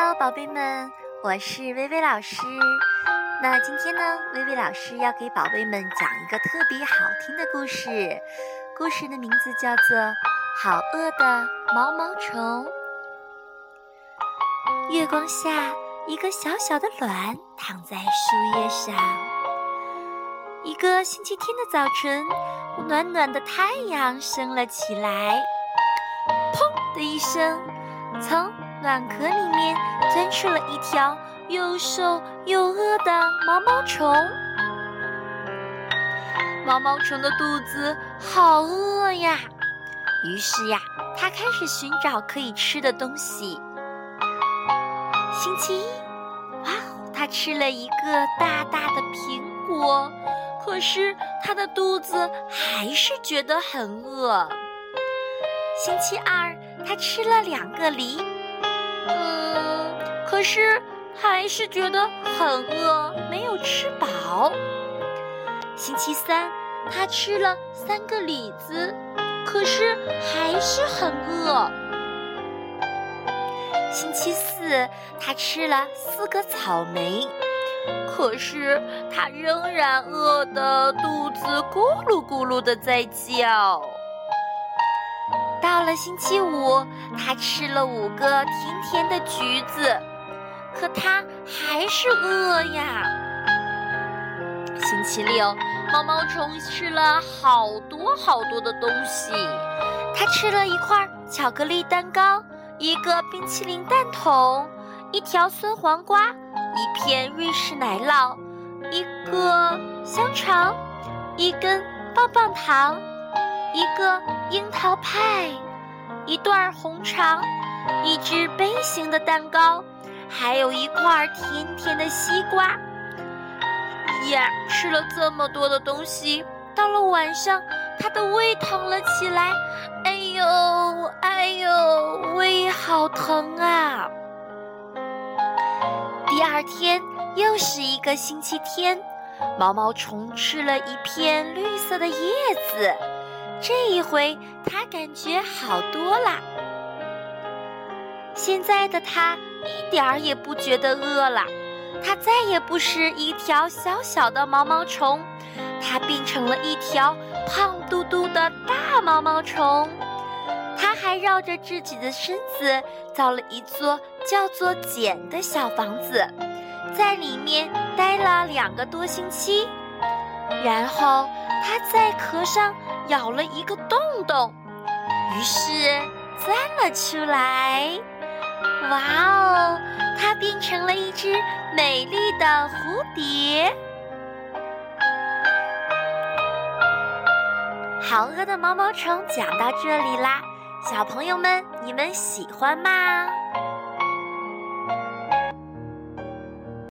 Hello，宝贝们，我是薇薇老师。那今天呢，薇薇老师要给宝贝们讲一个特别好听的故事，故事的名字叫做《好饿的毛毛虫》。月光下，一个小小的卵躺在树叶上。一个星期天的早晨，暖暖的太阳升了起来。砰的一声，从卵壳里面钻出了一条又瘦又饿的毛毛虫。毛毛虫的肚子好饿呀，于是呀，它开始寻找可以吃的东西。星期一，哇，它吃了一个大大的苹果，可是它的肚子还是觉得很饿。星期二，它吃了两个梨。嗯，可是还是觉得很饿，没有吃饱。星期三，他吃了三个李子，可是还是很饿。星期四，他吃了四个草莓，可是他仍然饿得肚子咕噜咕噜的在叫。到了星期五，他吃了五个甜甜的橘子，可他还是饿呀。星期六，毛毛虫吃了好多好多的东西，他吃了一块巧克力蛋糕，一个冰淇淋蛋筒，一条酸黄瓜，一片瑞士奶酪，一个香肠，一根棒棒糖。一个樱桃派，一段红肠，一只杯形的蛋糕，还有一块甜甜的西瓜。呀，吃了这么多的东西，到了晚上，他的胃疼了起来。哎呦，哎呦，胃好疼啊！第二天又是一个星期天，毛毛虫吃了一片绿色的叶子。这一回，他感觉好多了。现在的他一点儿也不觉得饿了，他再也不是一条小小的毛毛虫，他变成了一条胖嘟嘟的大毛毛虫。他还绕着自己的身子造了一座叫做“茧”的小房子，在里面待了两个多星期，然后他在壳上。咬了一个洞洞，于是钻了出来。哇哦，它变成了一只美丽的蝴蝶。好饿的毛毛虫讲到这里啦，小朋友们，你们喜欢吗？